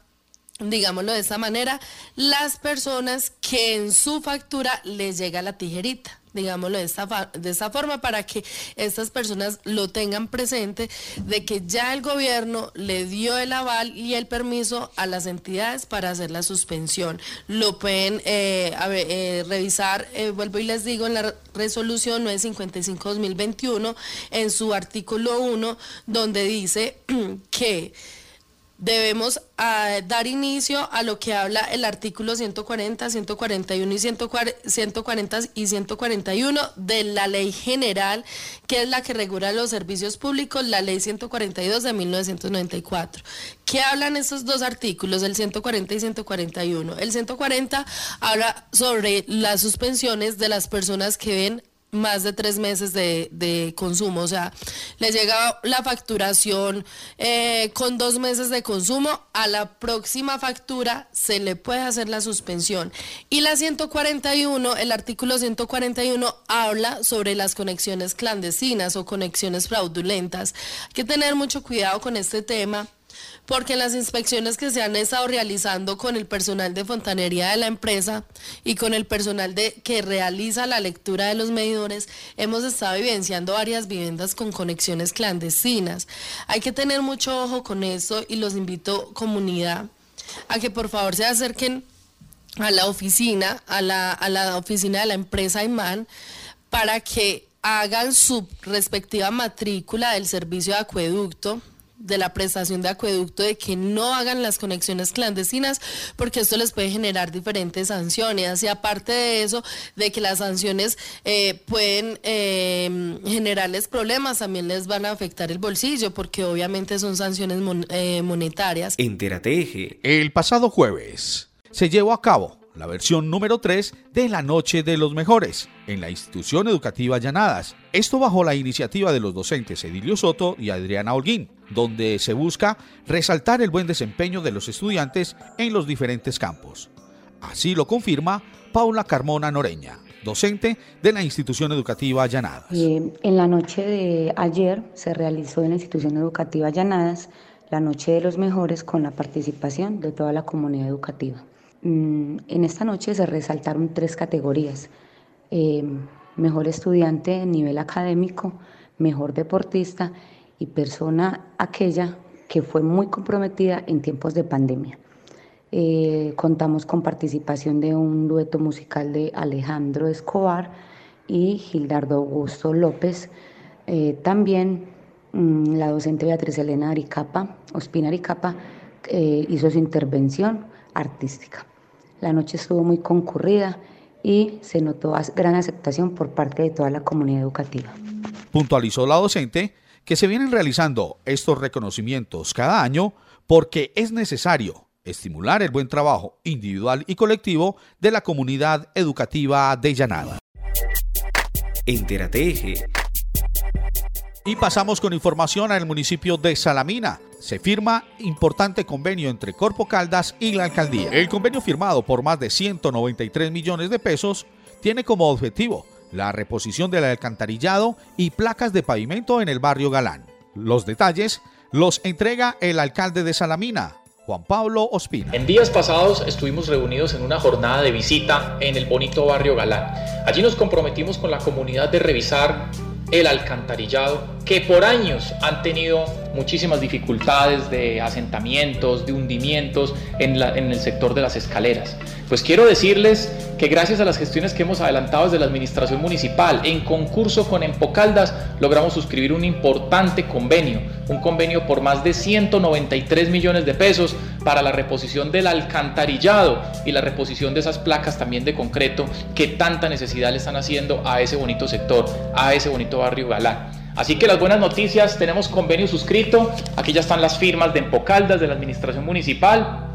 digámoslo de esta manera, las personas que en su factura les llega la tijerita digámoslo de esta, de esta forma, para que estas personas lo tengan presente de que ya el gobierno le dio el aval y el permiso a las entidades para hacer la suspensión. Lo pueden eh, eh, revisar, eh, vuelvo y les digo, en la resolución 955-2021, en su artículo 1, donde dice que debemos ah, dar inicio a lo que habla el artículo 140, 141 y 140 y 141 de la ley general, que es la que regula los servicios públicos, la ley 142 de 1994. ¿Qué hablan estos dos artículos, el 140 y 141? El 140 habla sobre las suspensiones de las personas que ven más de tres meses de, consumo. O sea, le llega la facturación eh, con dos meses de consumo, a la próxima factura se le puede hacer la suspensión. Y la 141, el artículo 141 habla sobre las conexiones clandestinas o conexiones fraudulentas. Hay que tener mucho cuidado con este tema porque en las inspecciones que se han estado realizando con el personal de fontanería de la empresa y con el personal de, que realiza la lectura de los medidores, hemos estado evidenciando varias viviendas con conexiones clandestinas. Hay que tener mucho ojo con eso y los invito, comunidad, a que por favor se acerquen a la oficina, a la, a la oficina de la empresa IMAN, para que hagan su respectiva matrícula del servicio de acueducto de la prestación de acueducto de que no hagan las conexiones clandestinas porque esto les puede generar diferentes sanciones y aparte de eso de que las sanciones eh, pueden eh, generarles problemas también les van a afectar el bolsillo porque obviamente son sanciones eh, monetarias. Entérate El pasado jueves se llevó a cabo la versión número 3 de La Noche de los Mejores, en la institución educativa Llanadas. Esto bajo la iniciativa de los docentes Edilio Soto y Adriana Holguín, donde se busca resaltar el buen desempeño de los estudiantes en los diferentes campos. Así lo confirma Paula Carmona Noreña, docente de la institución educativa Llanadas. Eh, en la noche de ayer se realizó en la institución educativa Llanadas la Noche de los Mejores con la participación de toda la comunidad educativa. Mm, en esta noche se resaltaron tres categorías. Eh, mejor estudiante a nivel académico, mejor deportista y persona aquella que fue muy comprometida en tiempos de pandemia. Eh, contamos con participación de un dueto musical de Alejandro Escobar y Gildardo Augusto López. Eh, también mm, la docente Beatriz Elena Aricapa, Ospina Aricapa, hizo su intervención artística. La noche estuvo muy concurrida y se notó gran aceptación por parte de toda la comunidad educativa. Puntualizó la docente que se vienen realizando estos reconocimientos cada año porque es necesario estimular el buen trabajo individual y colectivo de la comunidad educativa de Llanada. Entérate Y pasamos con información al municipio de Salamina se firma importante convenio entre Corpo Caldas y la alcaldía. El convenio firmado por más de 193 millones de pesos tiene como objetivo la reposición del alcantarillado y placas de pavimento en el barrio Galán. Los detalles los entrega el alcalde de Salamina, Juan Pablo Ospina. En días pasados estuvimos reunidos en una jornada de visita en el bonito barrio Galán. Allí nos comprometimos con la comunidad de revisar el alcantarillado que por años han tenido muchísimas dificultades de asentamientos, de hundimientos en, en, el sector de las escaleras. Pues quiero decirles que gracias a las gestiones que hemos adelantado desde la administración municipal, en concurso con Empocaldas, logramos suscribir un importante convenio, un convenio por más de 193 millones de pesos para la reposición del alcantarillado y la reposición de esas placas también de concreto que tanta necesidad le están haciendo a ese bonito sector, a ese bonito barrio Galán. Así que las buenas noticias, tenemos convenio suscrito, aquí ya están las firmas de Empocaldas, de la Administración Municipal,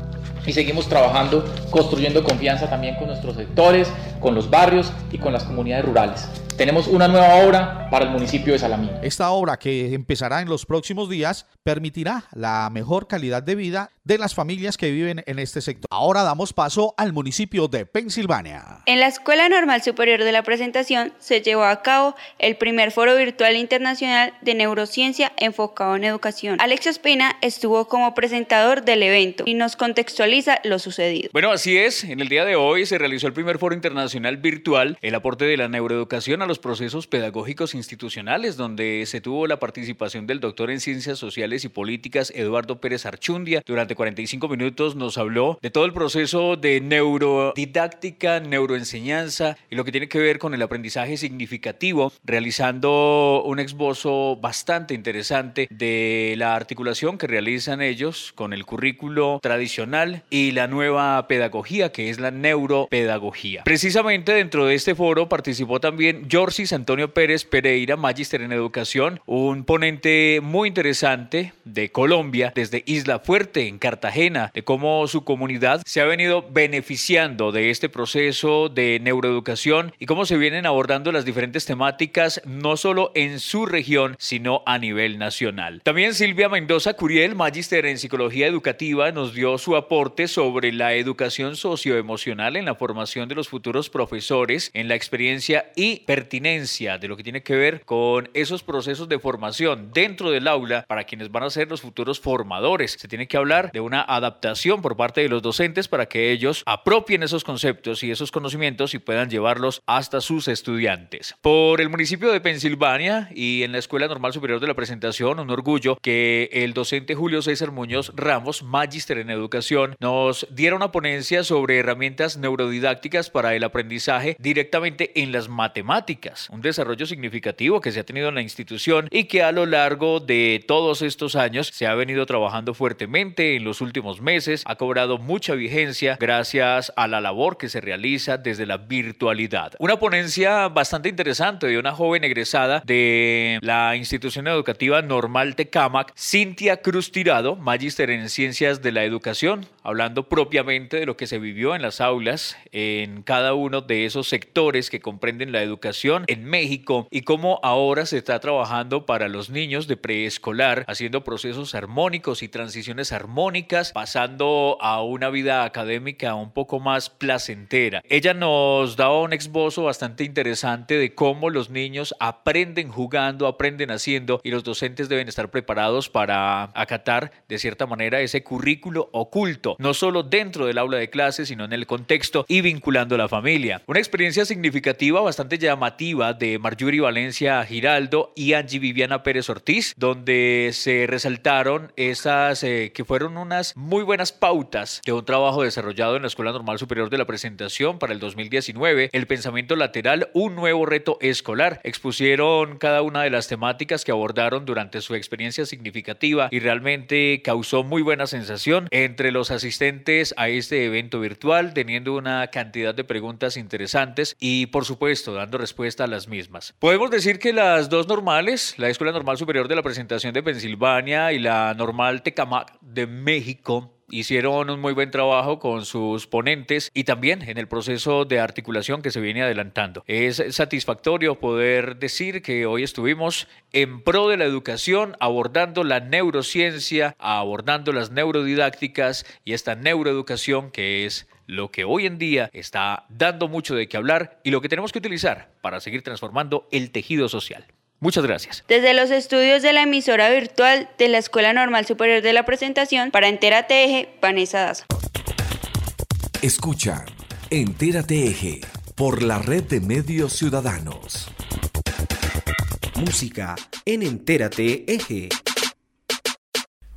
y seguimos trabajando, construyendo confianza también con nuestros sectores, con los barrios y con las comunidades rurales. Tenemos una nueva obra para el municipio de Salamina. Esta obra que empezará en los próximos días permitirá la mejor calidad de vida de las familias que viven en este sector. Ahora damos paso al municipio de Pensilvania. En la Escuela Normal Superior de la Presentación se llevó a cabo el primer foro virtual internacional de neurociencia enfocado en educación. Alex Espina estuvo como presentador del evento y nos contextualiza lo sucedido. Bueno, así es. En el día de hoy se realizó el primer foro internacional virtual, el aporte de la neuroeducación a los procesos pedagógicos institucionales, donde se tuvo la participación del doctor en ciencias sociales y políticas Eduardo Pérez Archundia durante 45 minutos nos habló de todo el proceso de neurodidáctica, neuroenseñanza y lo que tiene que ver con el aprendizaje significativo, realizando un esbozo bastante interesante de la articulación que realizan ellos con el currículo tradicional y la nueva pedagogía que es la neuropedagogía. Precisamente dentro de este foro participó también Jorsis Antonio Pérez Pereira, magíster en educación, un ponente muy interesante de Colombia desde Isla Fuerte en Cartagena, de cómo su comunidad se ha venido beneficiando de este proceso de neuroeducación y cómo se vienen abordando las diferentes temáticas, no solo en su región, sino a nivel nacional. También Silvia Mendoza Curiel, magíster en psicología educativa, nos dio su aporte sobre la educación socioemocional en la formación de los futuros profesores, en la experiencia y pertinencia de lo que tiene que ver con esos procesos de formación dentro del aula para quienes van a ser los futuros formadores. Se tiene que hablar de una adaptación por parte de los docentes para que ellos apropien esos conceptos y esos conocimientos y puedan llevarlos hasta sus estudiantes. Por el municipio de Pensilvania y en la Escuela Normal Superior de la Presentación, un orgullo que el docente Julio César Muñoz Ramos, magíster en educación, nos diera una ponencia sobre herramientas neurodidácticas para el aprendizaje directamente en las matemáticas, un desarrollo significativo que se ha tenido en la institución y que a lo largo de todos estos años se ha venido trabajando fuertemente en los últimos meses ha cobrado mucha vigencia gracias a la labor que se realiza desde la virtualidad. Una ponencia bastante interesante de una joven egresada de la institución educativa Normal Tecamac, Cintia Cruz Tirado, magíster en ciencias de la educación, hablando propiamente de lo que se vivió en las aulas en cada uno de esos sectores que comprenden la educación en México y cómo ahora se está trabajando para los niños de preescolar, haciendo procesos armónicos y transiciones armónicas, pasando a una vida académica un poco más placentera. Ella nos daba un exbozo bastante interesante de cómo los niños aprenden jugando, aprenden haciendo y los docentes deben estar preparados para acatar de cierta manera ese currículo oculto, no solo dentro del aula de clase, sino en el contexto y vinculando a la familia. Una experiencia significativa, bastante llamativa de Marjorie Valencia Giraldo y Angie Viviana Pérez Ortiz, donde se resaltaron esas eh, que fueron unas muy buenas pautas de un trabajo desarrollado en la Escuela Normal Superior de la Presentación para el 2019, el pensamiento lateral, un nuevo reto escolar. Expusieron cada una de las temáticas que abordaron durante su experiencia significativa y realmente causó muy buena sensación entre los asistentes a este evento virtual, teniendo una cantidad de preguntas interesantes y por supuesto dando respuesta a las mismas. Podemos decir que las dos normales, la Escuela Normal Superior de la Presentación de Pensilvania y la Normal Tecamac de México, hicieron un muy buen trabajo con sus ponentes y también en el proceso de articulación que se viene adelantando. Es satisfactorio poder decir que hoy estuvimos en pro de la educación, abordando la neurociencia, abordando las neurodidácticas y esta neuroeducación que es lo que hoy en día está dando mucho de qué hablar y lo que tenemos que utilizar para seguir transformando el tejido social. Muchas gracias. Desde los estudios de la emisora virtual de la Escuela Normal Superior de la Presentación, para Entera Eje, Vanessa Daza. Escucha Entérate Eje por la red de medios ciudadanos. Música en Entérate Eje.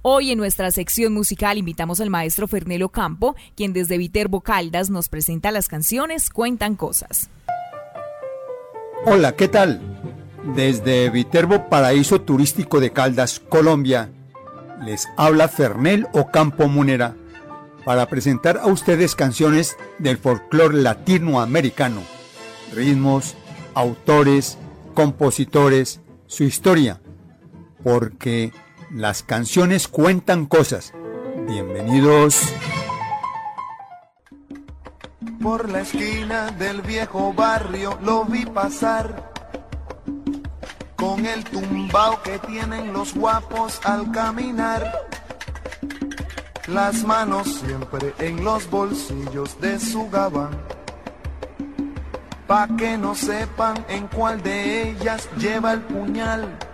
Hoy en nuestra sección musical invitamos al maestro Fernelo Campo, quien desde Viterbo Caldas nos presenta las canciones Cuentan Cosas. Hola, ¿qué tal? Desde Viterbo, paraíso turístico de Caldas, Colombia, les habla Fernel Ocampo Munera para presentar a ustedes canciones del folclore latinoamericano, ritmos, autores, compositores, su historia, porque las canciones cuentan cosas. Bienvenidos. Por la esquina del viejo barrio lo vi pasar con el tumbao que tienen los guapos al caminar. Las manos siempre en los bolsillos de su gabán. Pa' que no sepan en cuál de ellas lleva el puñal.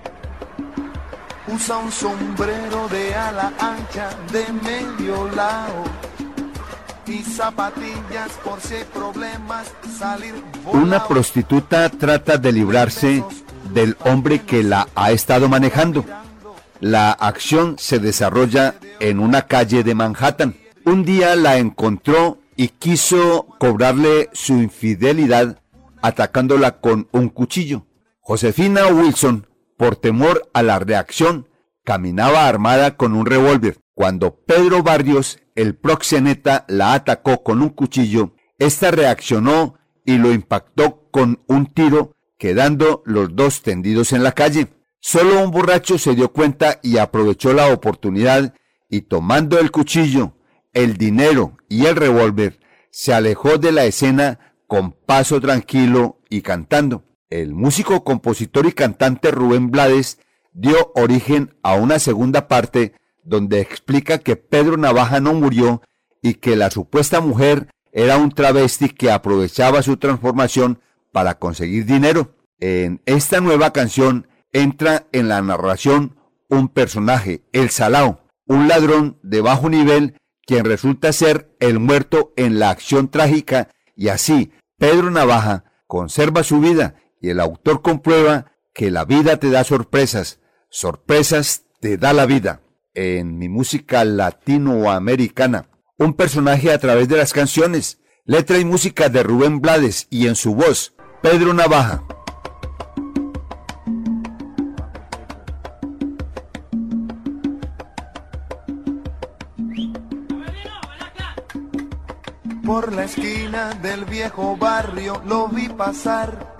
Usa un sombrero de ala ancha de medio lado y zapatillas por si hay problemas salir Una prostituta trata de librarse del hombre que la ha estado manejando. La acción se desarrolla en una calle de Manhattan. Un día la encontró y quiso cobrarle su infidelidad atacándola con un cuchillo. Josefina Wilson, por temor a la reacción, caminaba armada con un revólver. Cuando Pedro Barrios, el proxeneta, la atacó con un cuchillo, ésta reaccionó y lo impactó con un tiro, quedando los dos tendidos en la calle. Solo un borracho se dio cuenta y aprovechó la oportunidad y tomando el cuchillo, el dinero y el revólver, se alejó de la escena con paso tranquilo y cantando. El músico, compositor y cantante Rubén Blades dio origen a una segunda parte donde explica que Pedro Navaja no murió y que la supuesta mujer era un travesti que aprovechaba su transformación para conseguir dinero. En esta nueva canción entra en la narración un personaje, el Salao, un ladrón de bajo nivel quien resulta ser el muerto en la acción trágica y así Pedro Navaja conserva su vida y el autor comprueba que la vida te da sorpresas, sorpresas te da la vida. En mi música latinoamericana, un personaje a través de las canciones, letra y música de Rubén Blades y en su voz, Pedro Navaja. Por la esquina del viejo barrio lo vi pasar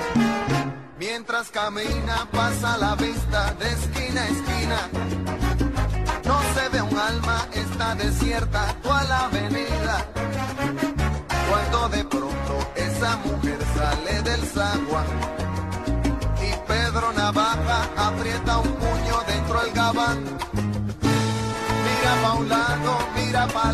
Mientras camina pasa la vista de esquina a esquina. No se ve un alma, está desierta toda la avenida. Cuando de pronto esa mujer sale del zaguán y Pedro Navaja aprieta un puño dentro del gabán. Mira pa' un lado, mira pa'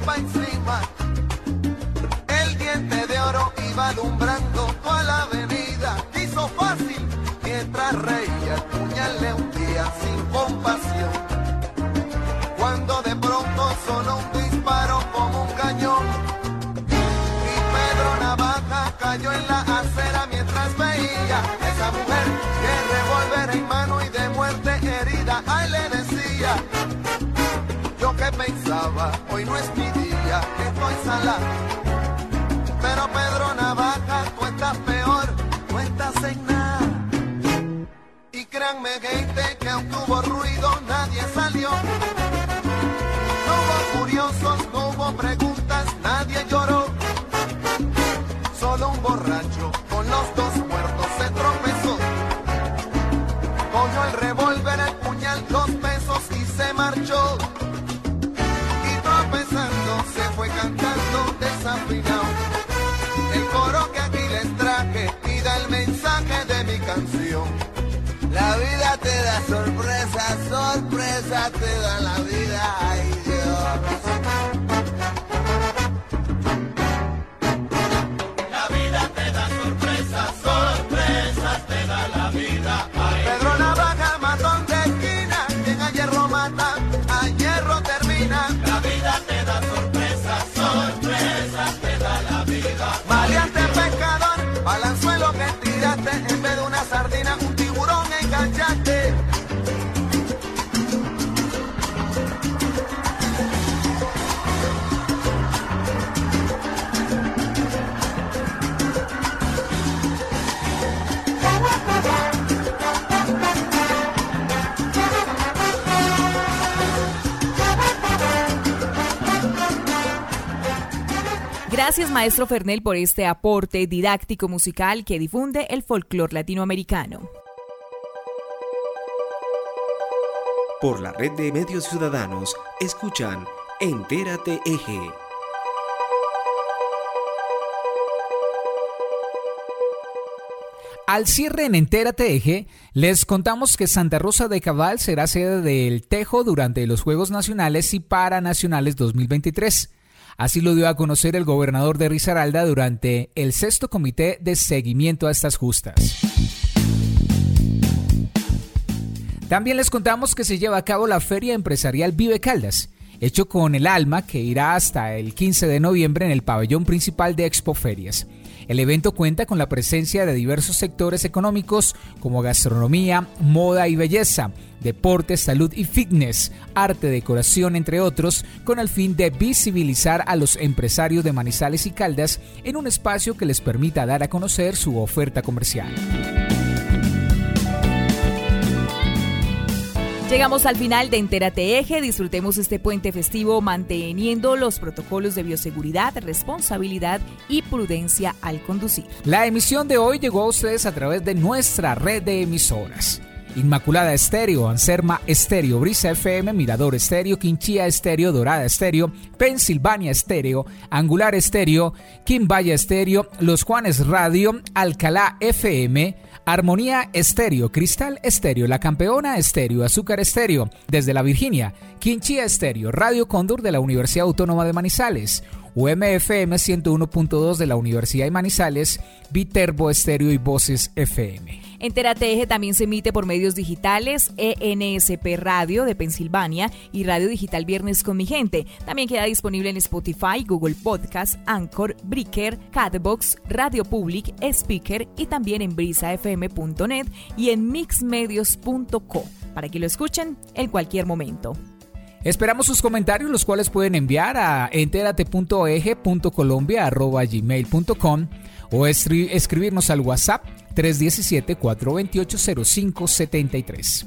pa' encima. El diente de oro iba alumbrando toda la avenida. Hizo fácil mientras reía, el puñal le hundía sin compasión. Cuando de pronto sonó un hoy no es mi día, que estoy sala. Pero Pedro Navaja, tú estás peor, no estás en nada. Y créanme, gente, que aunque hubo ruido, nadie salió. Sorpresa, te da la vida, Gracias, maestro Fernel, por este aporte didáctico musical que difunde el folclore latinoamericano. Por la red de medios ciudadanos, escuchan Entérate Eje. Al cierre en Entérate Eje, les contamos que Santa Rosa de Cabal será sede del Tejo durante los Juegos Nacionales y Paranacionales 2023. Así lo dio a conocer el gobernador de Risaralda durante el sexto comité de seguimiento a estas justas. También les contamos que se lleva a cabo la Feria Empresarial Vive Caldas, hecho con el alma que irá hasta el 15 de noviembre en el pabellón principal de Expo Ferias. El evento cuenta con la presencia de diversos sectores económicos como gastronomía, moda y belleza, deporte, salud y fitness, arte, decoración, entre otros, con el fin de visibilizar a los empresarios de Manizales y Caldas en un espacio que les permita dar a conocer su oferta comercial. Llegamos al final de Entérate Eje. Disfrutemos este puente festivo manteniendo los protocolos de bioseguridad, responsabilidad y prudencia al conducir. La emisión de hoy llegó a ustedes a través de nuestra red de emisoras. Inmaculada Estéreo, Anserma Estéreo, Brisa FM, Mirador Estéreo, Quinchía Estéreo, Dorada Estéreo, Pensilvania Estéreo, Angular Estéreo, Quimbaya Estéreo, Los Juanes Radio, Alcalá FM, Armonía Estéreo, Cristal Estéreo, La Campeona Estéreo, Azúcar Estéreo, desde la Virginia, Quinchía Estéreo, Radio Cóndor de la Universidad Autónoma de Manizales, UMFM 101.2 de la Universidad de Manizales, Viterbo Estéreo y Voces FM. Entérate Eje también se emite por medios digitales, ENSP Radio de Pensilvania y Radio Digital Viernes con mi gente. También queda disponible en Spotify, Google Podcast, Anchor, Breaker, Catbox, Radio Public, Speaker y también en brisafm.net y en mixmedios.co para que lo escuchen en cualquier momento. Esperamos sus comentarios, los cuales pueden enviar a enterate.eje.colombia.gmail.com o escribirnos al WhatsApp 317-428-0573.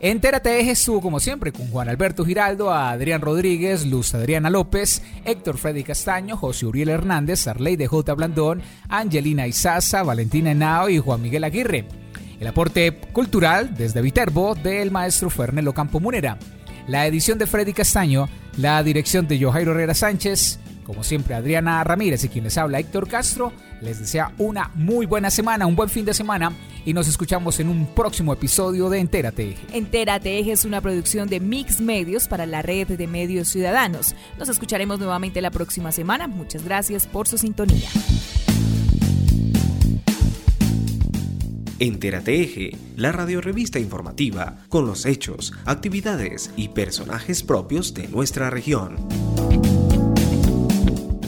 Entérate Eje estuvo como siempre con Juan Alberto Giraldo, Adrián Rodríguez, Luz Adriana López, Héctor Freddy Castaño, José Uriel Hernández, Arley de J. Blandón, Angelina Izaza, Valentina Henao y Juan Miguel Aguirre. El aporte cultural desde Viterbo del maestro Fernelo Campo Munera. La edición de Freddy Castaño, la dirección de Jojairo Herrera Sánchez, como siempre Adriana Ramírez y quien les habla Héctor Castro, les desea una muy buena semana, un buen fin de semana y nos escuchamos en un próximo episodio de Entérate Eje. Entérate Eje es una producción de Mix Medios para la red de medios ciudadanos. Nos escucharemos nuevamente la próxima semana. Muchas gracias por su sintonía. Entérate Eje, la radiorevista informativa con los hechos, actividades y personajes propios de nuestra región.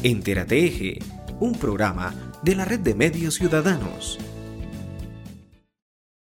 Entérate Eje, un programa de la red de medios ciudadanos